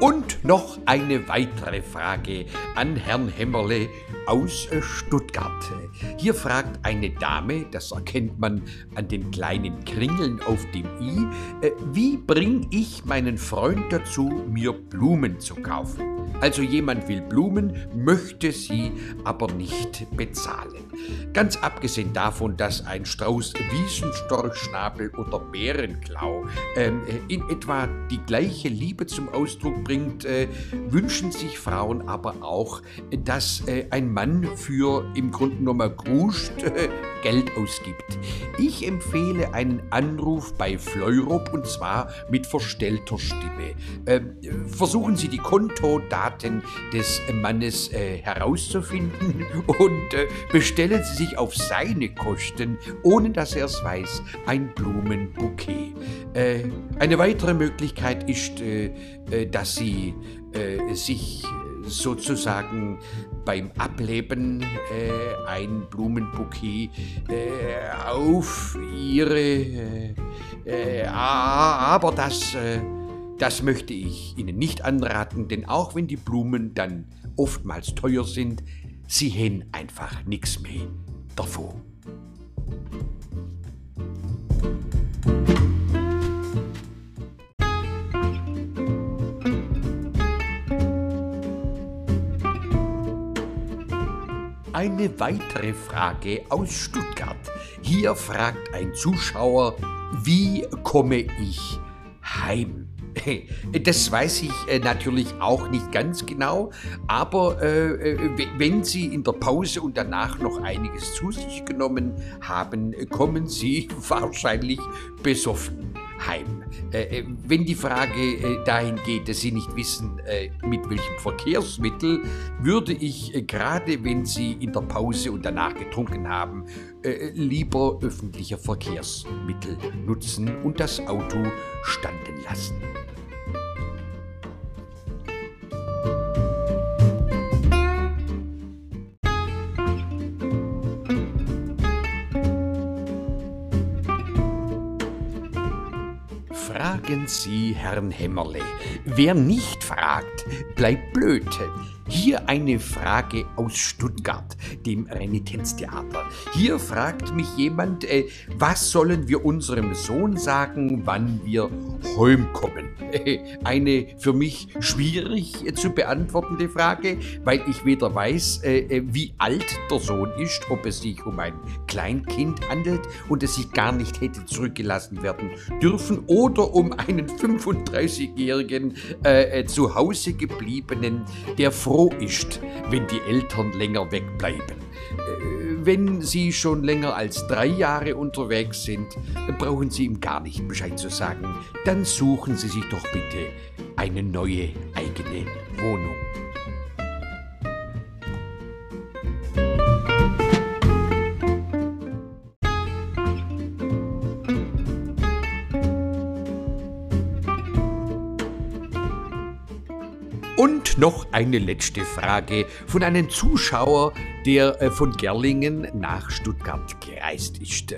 Und noch eine weitere Frage an Herrn Hämmerle aus äh, Stuttgart. Hier fragt eine Dame, das erkennt man an den kleinen Kringeln auf dem i, äh, wie bringe ich meinen Freund dazu, mir Blumen zu kaufen? Also jemand will Blumen, möchte sie aber nicht bezahlen. Ganz abgesehen davon, dass ein Strauß Wiesenstorchschnabel oder Bärenklau ähm, in etwa die gleiche Liebe zum Ausdruck bringt, äh, wünschen sich Frauen aber auch, dass äh, ein Mann für im Grunde genommen Gruscht äh, Geld ausgibt. Ich empfehle einen Anruf bei Fleurop und zwar mit verstellter Stimme. Ähm, versuchen Sie die Kontodaten des Mannes äh, herauszufinden und äh, bestellen Sie sich auf seine Kosten, ohne dass er es weiß, ein Blumenbouquet. Äh, eine weitere Möglichkeit ist, äh, äh, dass Sie sich sozusagen beim Ableben äh, ein Blumenbouquet äh, auf ihre. Äh, äh aber das, äh, das möchte ich Ihnen nicht anraten, denn auch wenn die Blumen dann oftmals teuer sind, sie haben einfach nichts mehr davon. Eine weitere Frage aus Stuttgart. Hier fragt ein Zuschauer, wie komme ich heim? Das weiß ich äh, natürlich auch nicht ganz genau, aber äh, äh wenn Sie in der Pause und danach noch einiges zu sich genommen haben, kommen Sie wahrscheinlich besoffen heim. Äh, äh, wenn die Frage äh, dahin geht, dass Sie nicht wissen, äh, mit welchem Verkehrsmittel, würde ich, äh, gerade wenn Sie in der Pause und danach getrunken haben, äh, lieber öffentliche Verkehrsmittel nutzen und das Auto standen lassen. Fragen Sie Herrn Hämmerle. Wer nicht fragt, bleibt blöd. Hier eine Frage aus Stuttgart, dem Renitenztheater. Hier fragt mich jemand, äh, was sollen wir unserem Sohn sagen, wann wir heimkommen? Äh, eine für mich schwierig äh, zu beantwortende Frage, weil ich weder weiß, äh, äh, wie alt der Sohn ist, ob es sich um ein Kleinkind handelt und es sich gar nicht hätte zurückgelassen werden dürfen, oder um einen 35-jährigen äh, zu Hause gebliebenen, der froh froh ist, wenn die Eltern länger wegbleiben. Äh, wenn Sie schon länger als drei Jahre unterwegs sind, brauchen Sie ihm gar nicht Bescheid zu sagen. Dann suchen Sie sich doch bitte eine neue eigene Wohnung. Und noch eine letzte Frage von einem Zuschauer, der äh, von Gerlingen nach Stuttgart gereist ist.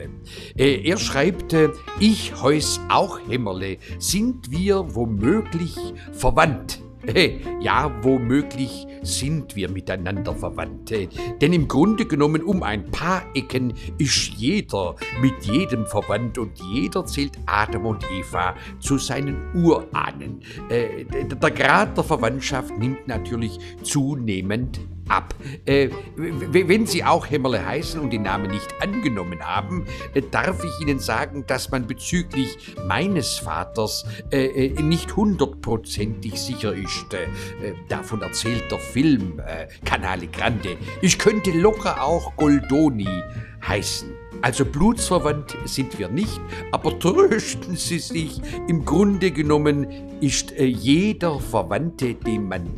Äh, er schreibt, äh, ich heus auch Hämmerle, sind wir womöglich verwandt? Ja, womöglich sind wir miteinander verwandt. Denn im Grunde genommen um ein paar Ecken ist jeder mit jedem verwandt und jeder zählt Adam und Eva zu seinen Urahnen. Der Grad der Verwandtschaft nimmt natürlich zunehmend ab. Äh, wenn Sie auch Hämmerle heißen und den Namen nicht angenommen haben, äh, darf ich Ihnen sagen, dass man bezüglich meines Vaters äh, äh nicht hundertprozentig sicher ist. Äh, äh, davon erzählt der Film Canale Grande. Ich könnte locker auch Goldoni heißen. Also blutsverwandt sind wir nicht, aber trösten Sie sich, im Grunde genommen ist jeder Verwandte, den man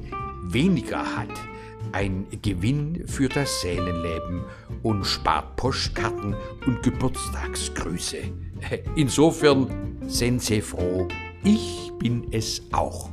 weniger hat, ein Gewinn für das Seelenleben und spart Postkarten und Geburtstagsgrüße. Insofern sind Sie froh, ich bin es auch.